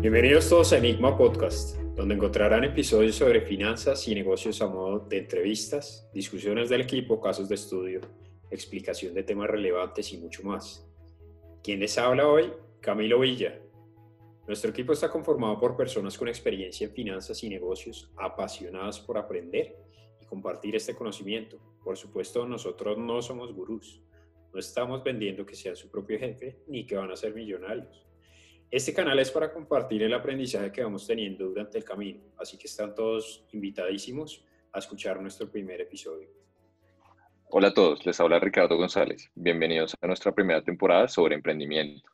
Bienvenidos todos a Enigma Podcast, donde encontrarán episodios sobre finanzas y negocios a modo de entrevistas, discusiones del equipo, casos de estudio, explicación de temas relevantes y mucho más. ¿Quién les habla hoy? Camilo Villa. Nuestro equipo está conformado por personas con experiencia en finanzas y negocios, apasionadas por aprender y compartir este conocimiento. Por supuesto, nosotros no somos gurús. No estamos vendiendo que sean su propio jefe ni que van a ser millonarios. Este canal es para compartir el aprendizaje que vamos teniendo durante el camino, así que están todos invitadísimos a escuchar nuestro primer episodio. Hola a todos, les habla Ricardo González. Bienvenidos a nuestra primera temporada sobre emprendimiento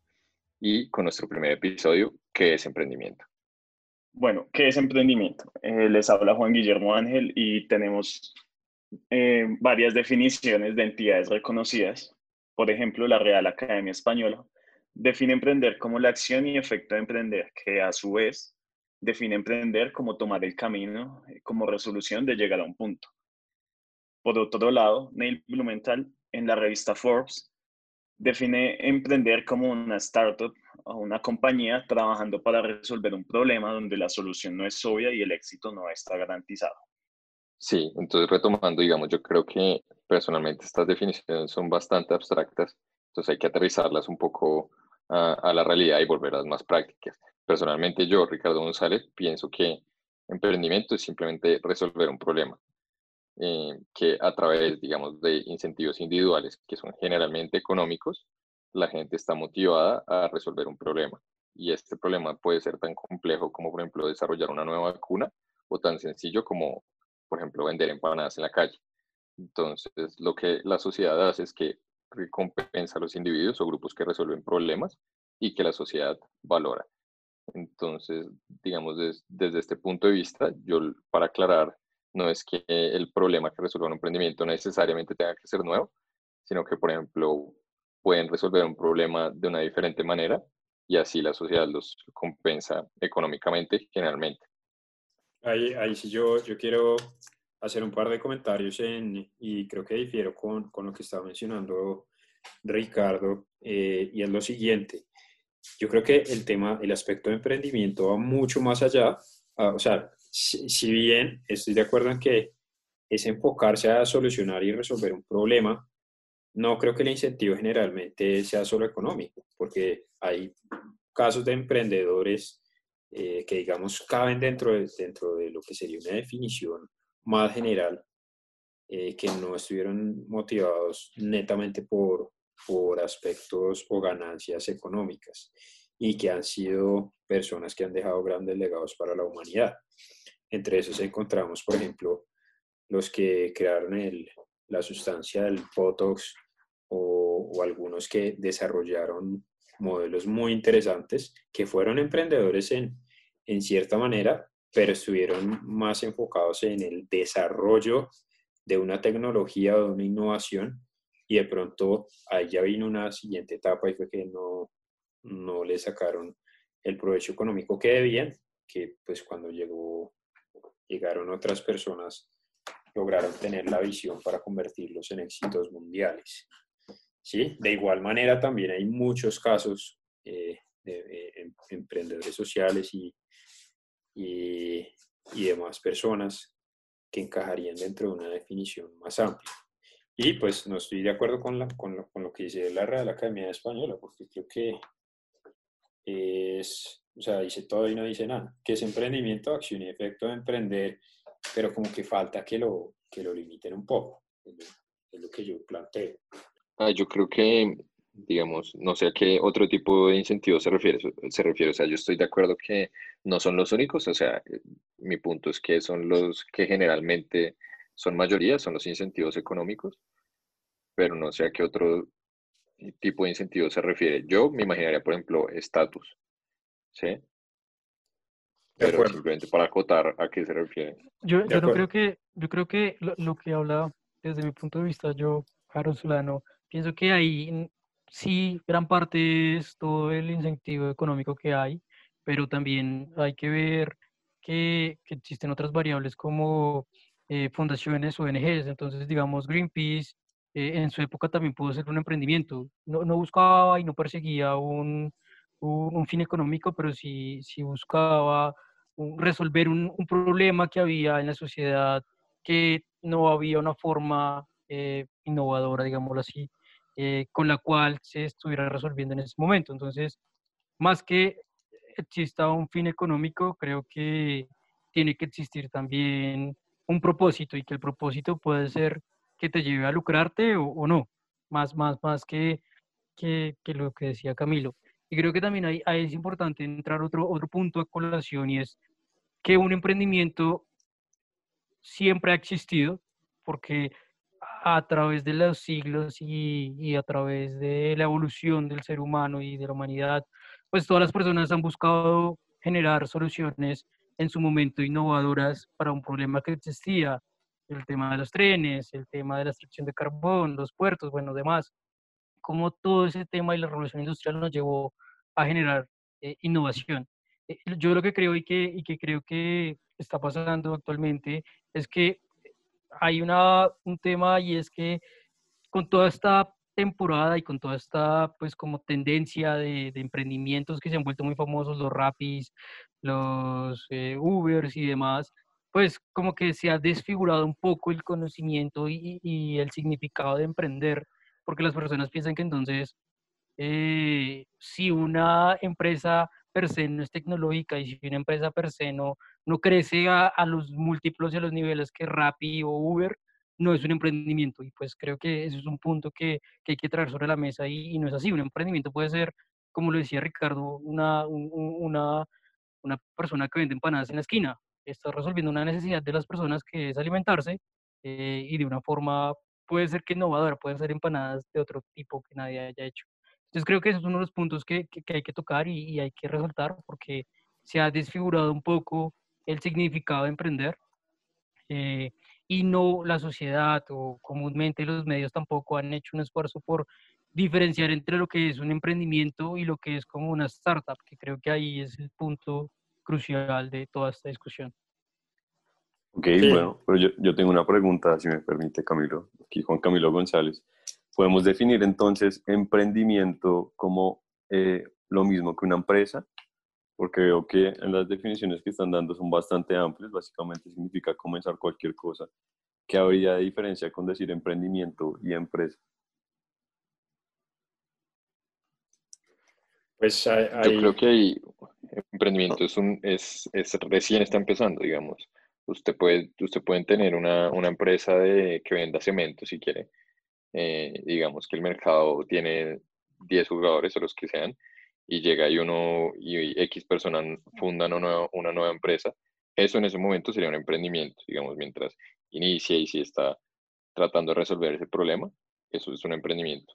y con nuestro primer episodio, ¿qué es emprendimiento? Bueno, ¿qué es emprendimiento? Eh, les habla Juan Guillermo Ángel y tenemos eh, varias definiciones de entidades reconocidas. Por ejemplo, la Real Academia Española define emprender como la acción y efecto de emprender, que a su vez define emprender como tomar el camino eh, como resolución de llegar a un punto. Por otro lado, Neil Blumenthal en la revista Forbes define emprender como una startup o una compañía trabajando para resolver un problema donde la solución no es obvia y el éxito no está garantizado. Sí, entonces retomando, digamos, yo creo que personalmente estas definiciones son bastante abstractas, entonces hay que aterrizarlas un poco a, la realidad y volverlas más prácticas. Personalmente yo, Ricardo González, pienso que emprendimiento es simplemente resolver un problema, eh, que a través, digamos, de incentivos individuales, que son generalmente económicos, la gente está motivada a resolver un problema. Y este problema puede ser tan complejo como, por ejemplo, desarrollar una nueva vacuna o tan sencillo como, por ejemplo, vender empanadas en la calle. Entonces, lo que la sociedad hace es que recompensa a los individuos o grupos que resuelven problemas y que la sociedad valora. Entonces, digamos, desde este punto de vista, yo para aclarar, no es que el problema que resuelva un emprendimiento necesariamente tenga que ser nuevo, sino que, por ejemplo, pueden resolver un problema de una diferente manera y así la sociedad los compensa económicamente generalmente. Ahí, ahí sí yo, yo quiero hacer un par de comentarios en, y creo que difiero con, con lo que estaba mencionando Ricardo, eh, y es lo siguiente. Yo creo que el tema, el aspecto de emprendimiento va mucho más allá. o sea, si, si, bien estoy de acuerdo en que es enfocarse a solucionar y resolver un problema, no creo que el incentivo generalmente sea solo económico, porque hay casos de emprendedores eh, que, digamos, caben dentro de, dentro de lo que sería una definición más general, eh, que no estuvieron motivados netamente por, por aspectos o ganancias económicas y que han sido personas que han dejado grandes legados para la humanidad. Entre esos encontramos, por ejemplo, los que crearon el, la sustancia del Botox o, o, algunos que desarrollaron modelos muy interesantes que fueron emprendedores en, en cierta manera, pero estuvieron más enfocados en el desarrollo de una tecnología o de una innovación y de pronto ahí ya vino una siguiente etapa y fue que no, no le sacaron el provecho económico que debían, que pues cuando llegó, llegaron otras personas lograron tener la visión para convertirlos en éxitos mundiales. ¿Sí? De igual manera también hay muchos casos eh, de, em, emprendedores sociales y y, y demás personas que encajarían dentro de una definición más amplia. Y pues no estoy de acuerdo con, la, con, lo, con lo que dice la Real Academia Española, porque creo que es, o sea, dice todo y no dice nada, que es emprendimiento, acción y efecto de emprender, pero como que falta que lo, que lo limiten un poco, es lo, es lo que yo planteo. Ah, yo creo que digamos, no sé a qué otro tipo de incentivos se refiere, se refiere, o sea, yo estoy de acuerdo que no son los únicos, o sea, mi punto es que son los que generalmente son mayoría, son los incentivos económicos, pero no sé a qué otro tipo de incentivos se refiere. Yo me imaginaría, por ejemplo, estatus, ¿sí? Pero simplemente para acotar a qué se refiere. Yo, yo no creo que, yo creo que lo, lo, que habla desde mi punto de vista, yo, Harold Solano, pienso que ahí sí, gran parte es todo el incentivo económico que hay, pero también hay que ver que, existen otras variables como eh, fundaciones, ONGs, entonces digamos Greenpeace, eh, en su época también pudo ser un emprendimiento, no, no buscaba y no perseguía un, un, fin económico, pero sí, sí buscaba resolver un, un, problema que había en la sociedad, que no había una forma eh, innovadora, digámoslo así, eh, con la cual se estuviera resolviendo en ese momento. Entonces, más que exista un fin económico, creo que tiene que existir también un propósito y que el propósito puede ser que te lleve a lucrarte o, no, más, más, más que, que, que, lo que decía Camilo. Y creo que también ahí, es importante entrar otro, otro punto a colación y es que un emprendimiento siempre ha existido porque a través de los siglos y, y, a través de la evolución del ser humano y de la humanidad, pues todas las personas han buscado generar soluciones en su momento innovadoras para un problema que existía, el tema de los trenes, el tema de la extracción de carbón, los puertos, bueno, demás, como todo ese tema y la revolución industrial nos llevó a generar eh, innovación. Eh, yo lo que creo y que, y que creo que está pasando actualmente es que hay una, un tema y es que con toda esta temporada y con toda esta pues como tendencia de, de emprendimientos que se han vuelto muy famosos, los Rapis, los eh, Ubers y demás, pues como que se ha desfigurado un poco el conocimiento y, y el significado de emprender, porque las personas piensan que entonces eh, si una empresa per se no es tecnológica y si una empresa per se no, no crece a, a los múltiplos y a los niveles que Rappi o Uber, no es un emprendimiento. Y pues creo que ese es un punto que, que hay que traer sobre la mesa y, y, no es así. Un emprendimiento puede ser, como lo decía Ricardo, una, una, una persona que vende empanadas en la esquina. Está resolviendo una necesidad de las personas que es alimentarse eh, y de una forma, puede ser que innovadora, pueden ser empanadas de otro tipo que nadie haya hecho. Entonces creo que ese es uno de los puntos que, que, hay que tocar y, y, hay que resaltar porque se ha desfigurado un poco el significado de emprender eh, y no la sociedad o comúnmente los medios tampoco han hecho un esfuerzo por diferenciar entre lo que es un emprendimiento y lo que es como una startup, que creo que ahí es el punto crucial de toda esta discusión. Ok, bueno, pero yo, yo tengo una pregunta, si me permite, Camilo. Aquí Juan Camilo González. Podemos definir entonces emprendimiento como eh, lo mismo que una empresa, porque veo que en las definiciones que están dando son bastante amplias, básicamente significa comenzar cualquier cosa. ¿Qué habría de diferencia con decir emprendimiento y empresa? Pues hay, Yo creo que hay emprendimiento es, un, es, es, recién está empezando, digamos. Usted puede, usted puede tener una, una empresa de, que venda cemento si quiere. Eh, digamos que el mercado tiene 10 jugadores o los que sean y llega y uno y X personas fundan una, una nueva empresa. Eso en ese momento sería un emprendimiento, digamos, mientras inicia y si está tratando de resolver ese problema, eso es un emprendimiento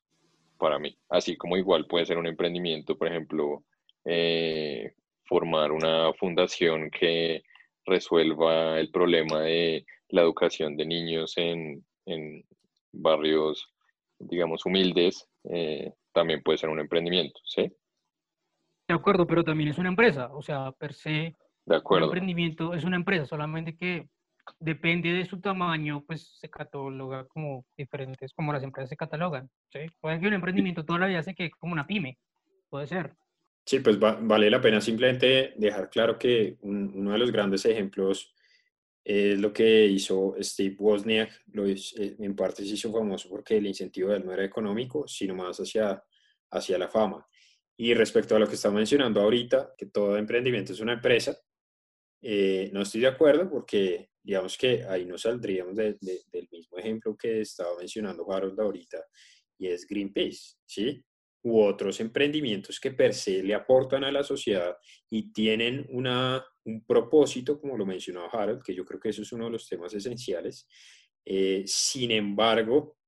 para mí. Así como igual puede ser un emprendimiento, por ejemplo, eh, formar una fundación que resuelva el problema de la educación de niños en, en barrios, digamos, humildes, eh, también puede ser un emprendimiento, ¿sí? De acuerdo, pero también es una empresa, o sea, per se, de acuerdo. un emprendimiento es una empresa, solamente que depende de su tamaño, pues se cataloga como diferentes, como las empresas se catalogan. ¿sí? Puede que un emprendimiento toda la vida se quede como una pyme, puede ser. Sí, pues vale la pena simplemente dejar claro que uno de los grandes ejemplos es lo que hizo Steve Wozniak, lo eh, en parte se hizo famoso porque el incentivo de él no era económico, sino más hacia, hacia la fama. Y respecto a lo que está mencionando ahorita, que todo emprendimiento es una empresa, eh, no estoy de acuerdo porque digamos que ahí no saldríamos del mismo ejemplo que estaba mencionando Harold ahorita, y es Greenpeace, ¿sí? U otros emprendimientos que per se le aportan a la sociedad y tienen una, un propósito, como lo mencionaba Harold, que yo creo que eso es uno de los temas esenciales. Eh, sin embargo,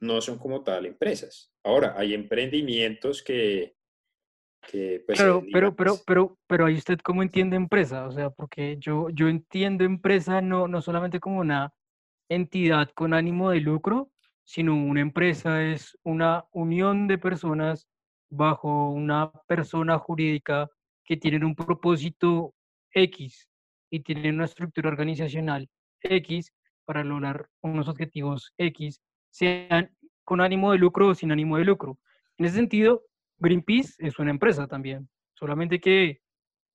no son como tal empresas. Ahora, hay emprendimientos que, pues, claro, pero, pero, pero, pero ahí usted cómo entiende empresa, o sea, porque yo, yo entiendo empresa no, no solamente como una entidad con ánimo de lucro, sino una empresa es una unión de personas bajo una persona jurídica que tienen un propósito X y tienen una estructura organizacional X para lograr unos objetivos X, sean con ánimo de lucro o sin ánimo de lucro. En ese sentido, Greenpeace es una empresa también, solamente que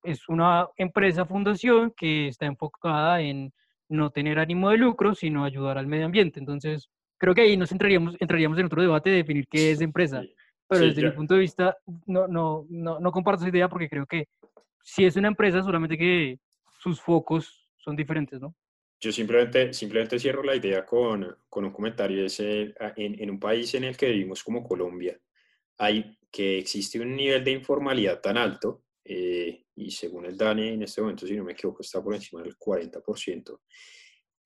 es una empresa fundación que está enfocada en no tener ánimo de lucro, sino ayudar al medio ambiente. Entonces, creo que ahí nos entraríamos, entraríamos en otro debate de definir qué es empresa. Pero desde mi punto de vista, no, no, no, no comparto esa idea porque creo que si es una empresa, solamente que sus focos son diferentes, ¿no? Yo simplemente, simplemente cierro la idea con, con un comentario. Es, en, en, un país en el que vivimos como Colombia, hay que existe un nivel de informalidad tan alto, eh, y según el DANE en este momento, si no me equivoco, está por encima del 40%,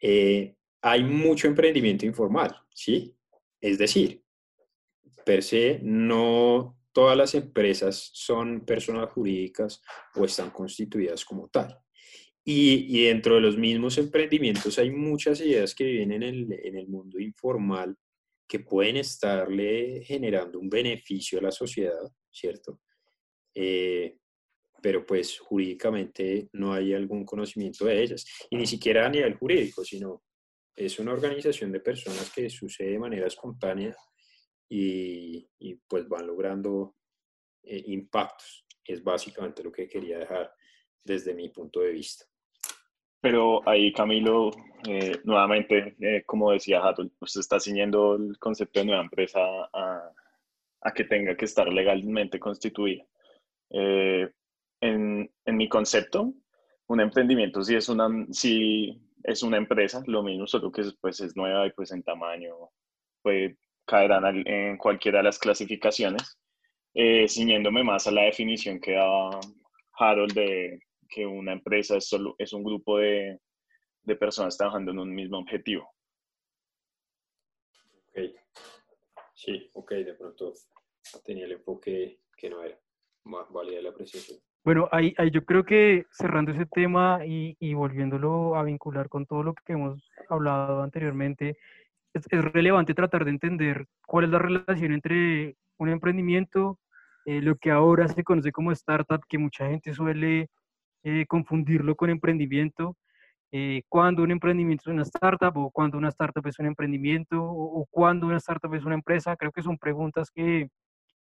eh, hay mucho emprendimiento informal, ¿sí? Es decir, per se, no todas las empresas son personas jurídicas o están constituidas como tal. Y, y, dentro de los mismos emprendimientos hay muchas ideas que vienen en el, en el mundo informal que pueden estarle generando un beneficio a la sociedad, ¿cierto? Eh, pero pues jurídicamente no hay algún conocimiento de ellas. Y ni siquiera a nivel jurídico, sino es una organización de personas que sucede de manera espontánea y, y pues van logrando eh, impactos. Es básicamente lo que quería dejar desde mi punto de vista. Pero ahí, Camilo, eh, nuevamente, eh, como decía Hatul, usted está siguiendo el concepto de nueva empresa a, a que tenga que estar legalmente constituida. Eh, en, en, mi concepto, un emprendimiento sí es una, sí es una empresa, lo mismo, solo que pues, es nueva y pues en tamaño puede caer en cualquiera de las clasificaciones, ciñéndome más a la definición que da Harold de que una empresa es, solo, es un grupo de, de personas trabajando en un mismo objetivo. Ok. Sí, ok, de pronto tenía el enfoque que no era. Valía la apreciación. Bueno, ahí, ahí, yo creo que cerrando ese tema y, y, volviéndolo a vincular con todo lo que hemos hablado anteriormente, es, es, relevante tratar de entender cuál es la relación entre un emprendimiento, eh, lo que ahora se conoce como startup, que mucha gente suele eh, confundirlo con emprendimiento. Eh, cuando un emprendimiento es una startup o cuando una startup es un emprendimiento o, cuando una startup es una empresa, creo que son preguntas que,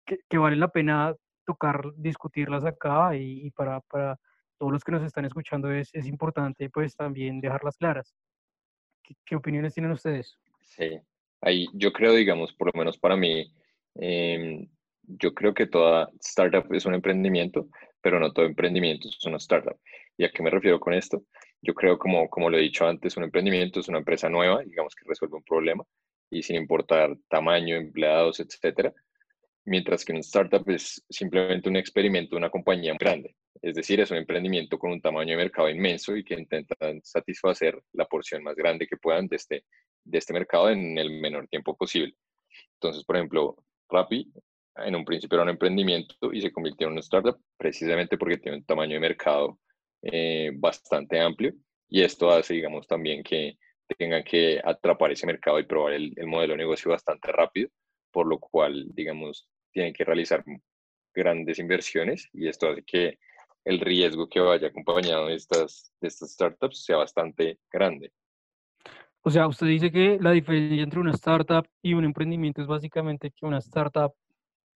que, valen la pena tocar, discutirlas acá y, para, para, todos los que nos están escuchando es, es importante pues también dejarlas claras. ¿Qué, opiniones tienen ustedes? Sí, ahí yo creo, digamos, por lo menos para mí, em, yo creo que toda startup es un emprendimiento, pero no todo emprendimiento es una startup. ¿Y a qué me refiero con esto? Yo creo, como, como lo he dicho antes, un emprendimiento es una empresa nueva, digamos que resuelve un problema y sin importar tamaño, empleados, etcétera. Mientras que un startup es simplemente un experimento una compañía grande. Es decir, es un emprendimiento con un tamaño de mercado inmenso y que intentan satisfacer la porción más grande que puedan de este, de este mercado en el menor tiempo posible. Entonces, por ejemplo, Rappi en un principio era un emprendimiento y se convirtió en una startup precisamente porque tiene un tamaño de mercado eh, bastante amplio y esto hace, digamos, también que tengan que atrapar ese mercado y probar el, modelo de negocio bastante rápido, por lo cual, digamos, tienen que realizar grandes inversiones y esto hace que el riesgo que vaya acompañado de estas, de estas startups sea bastante grande. O sea, usted dice que la diferencia entre una startup y un emprendimiento es básicamente que una startup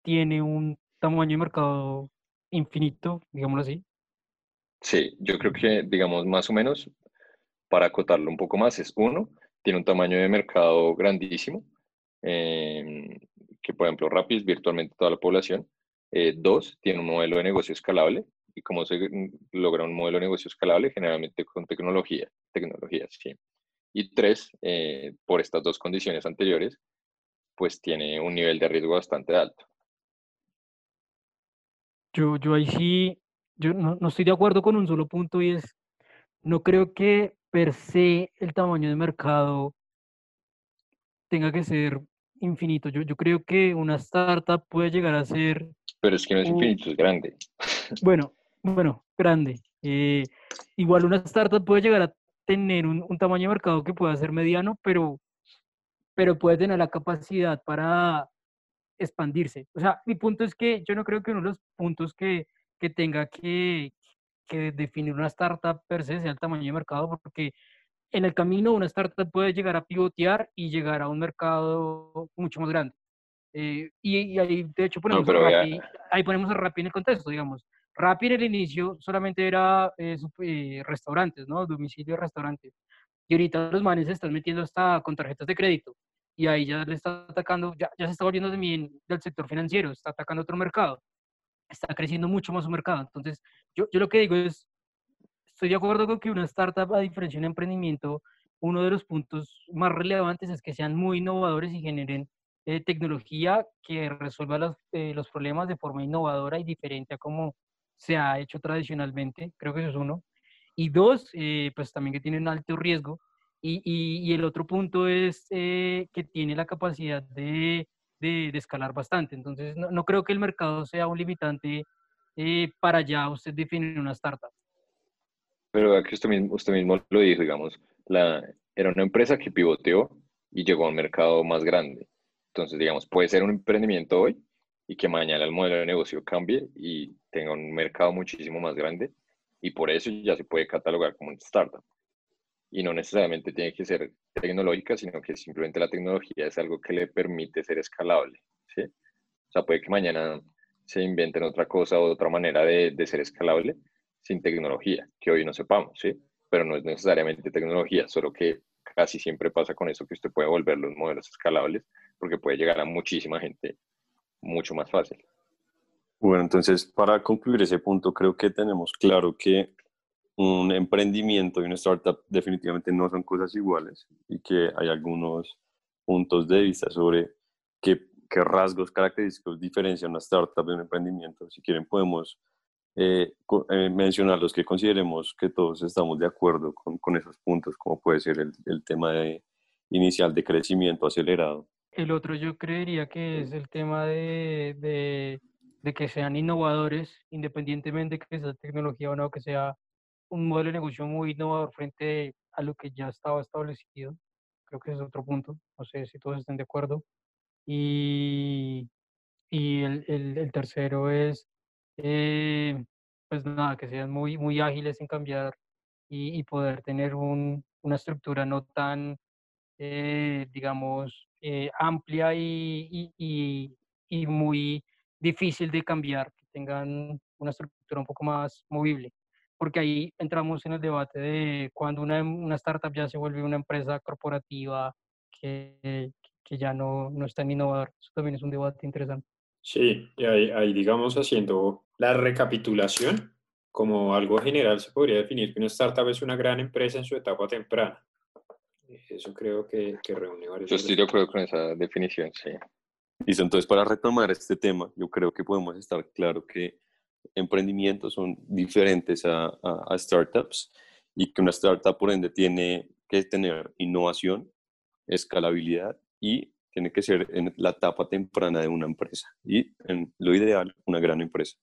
tiene un tamaño de mercado infinito, digámoslo así. Sí, yo creo que, digamos, más o menos, para acotarlo un poco más, es uno, tiene un tamaño de mercado grandísimo, em, que por ejemplo Rappi es virtualmente toda la población. Eh, dos, tiene un modelo de negocio escalable. ¿Y cómo se logra un modelo de negocio escalable? Generalmente con tecnología, tecnología, sí. Y tres, eh, por estas dos condiciones anteriores, pues tiene un nivel de riesgo bastante alto. Yo, yo ahí sí, yo no, no, estoy de acuerdo con un solo punto y es, no creo que per se el tamaño de mercado tenga que ser infinito. Yo, yo creo que una startup puede llegar a ser... Pero es que no es infinito, es grande. Bueno, bueno, grande. Eh, igual una startup puede llegar a tener un, un, tamaño de mercado que pueda ser mediano, pero, pero puede tener la capacidad para expandirse. O sea, mi punto es que yo no creo que uno de los puntos que, que tenga que, que definir una startup per se sea el tamaño de mercado, porque en el camino una startup puede llegar a pivotear y llegar a un mercado mucho más grande. Eh, y, ahí, de hecho, ponemos, a Rappi, ahí ponemos a Rappi en el contexto, digamos. Rappi en el inicio solamente era eh, eh, restaurantes, ¿no? Domicilio restaurantes. Y ahorita los manes se están metiendo hasta con tarjetas de crédito. Y ahí ya le está atacando, ya, ya se está volviendo también del sector financiero, está atacando otro mercado. Está creciendo mucho más su mercado. Entonces, yo, yo lo que digo es, estoy de acuerdo con que una startup, a diferencia de un emprendimiento, uno de los puntos más relevantes es que sean muy innovadores y generen eh, tecnología que resuelva los, los problemas de forma innovadora y diferente a como se ha hecho tradicionalmente, creo que eso es uno. Y dos, eh, pues también que tiene un alto riesgo. Y, y, el otro punto es eh, que tiene la capacidad de, de, escalar bastante. Entonces, no, no, creo que el mercado sea un limitante eh, para ya usted definir una startup. Pero que usted mismo, usted mismo lo dijo, digamos, la, era una empresa que pivoteó y llegó a un mercado más grande. Entonces, digamos, puede ser un emprendimiento hoy y que mañana el modelo de negocio cambie y tenga un mercado muchísimo más grande y por eso ya se puede catalogar como un startup. Y no necesariamente tiene que ser tecnológica, sino que simplemente la tecnología es algo que le permite ser escalable. ¿sí? O sea, puede que mañana se inventen otra cosa o otra manera de, de ser escalable sin tecnología, que hoy no sepamos, ¿sí? pero no es necesariamente tecnología, solo que casi siempre pasa con eso que usted puede volver los modelos escalables porque puede llegar a muchísima gente mucho más fácil. Bueno, entonces para concluir ese punto, creo que tenemos claro que un emprendimiento y una startup definitivamente no son cosas iguales y que hay algunos puntos de vista sobre qué, qué rasgos característicos diferencian una startup de un emprendimiento. Si quieren podemos eh, eh, mencionar los que consideremos que todos estamos de acuerdo con, con esos puntos, como puede ser el, el tema de, inicial de crecimiento acelerado. El otro yo creería que es el tema de, de de que sean innovadores, independientemente de que sea tecnología o no, que sea un modelo de negocio muy innovador frente a lo que ya estaba establecido. Creo que ese es otro punto. No sé si todos estén de acuerdo. Y, y el, el, el tercero es, eh, pues nada, que sean muy, muy ágiles en cambiar y, y poder tener un, una estructura no tan, eh, digamos, eh, amplia y, y, y muy difícil de cambiar, que tengan una estructura un poco más movible, porque ahí entramos en el debate de cuando una, una startup ya se vuelve una empresa corporativa que, que ya no, no es tan innovador. Eso también es un debate interesante. Sí, y ahí, ahí digamos haciendo la recapitulación, como algo general se podría definir que una startup es una gran empresa en su etapa temprana. Eso creo que, que reúne varios. Yo estoy de acuerdo con esa definición, sí. Listo, entonces para retomar este tema, yo creo que podemos estar claro que emprendimientos son diferentes a, a, a, startups y que una startup por ende tiene que tener innovación, escalabilidad y tiene que ser en la etapa temprana de una empresa y en lo ideal una gran empresa.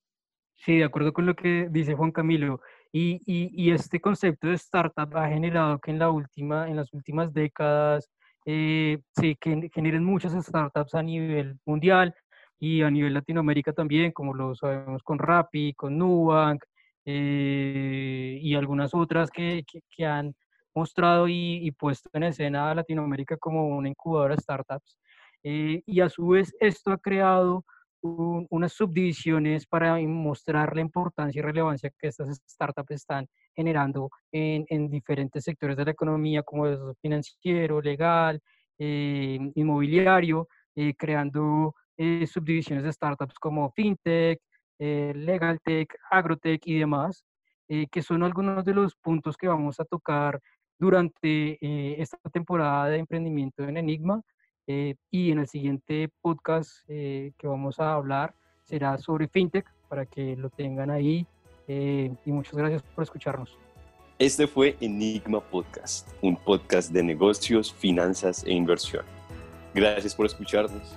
Sí, de acuerdo con lo que dice Juan Camilo. Y, y, y este concepto de startup ha generado que en, la última, en las últimas décadas eh, se generen muchas startups a nivel mundial y a nivel Latinoamérica también, como lo sabemos con Rappi, con Nubank eh, y algunas otras que, que, que han mostrado y, y, puesto en escena a Latinoamérica como una incubadora de startups. Eh, y a su vez esto ha creado un, unas subdivisiones para mostrar la importancia y relevancia que estas startups están generando en, en diferentes sectores de la economía, como el financiero, legal, eh, inmobiliario, eh, creando eh, subdivisiones de startups como FinTech, eh, LegalTech, AgroTech y demás, eh, que son algunos de los puntos que vamos a tocar durante esta temporada de emprendimiento en Enigma. y en el siguiente podcast que vamos a hablar será sobre FinTech, para que lo tengan ahí eh, y muchas gracias por escucharnos. Este fue Enigma Podcast, un podcast de negocios, finanzas e inversión. Gracias por escucharnos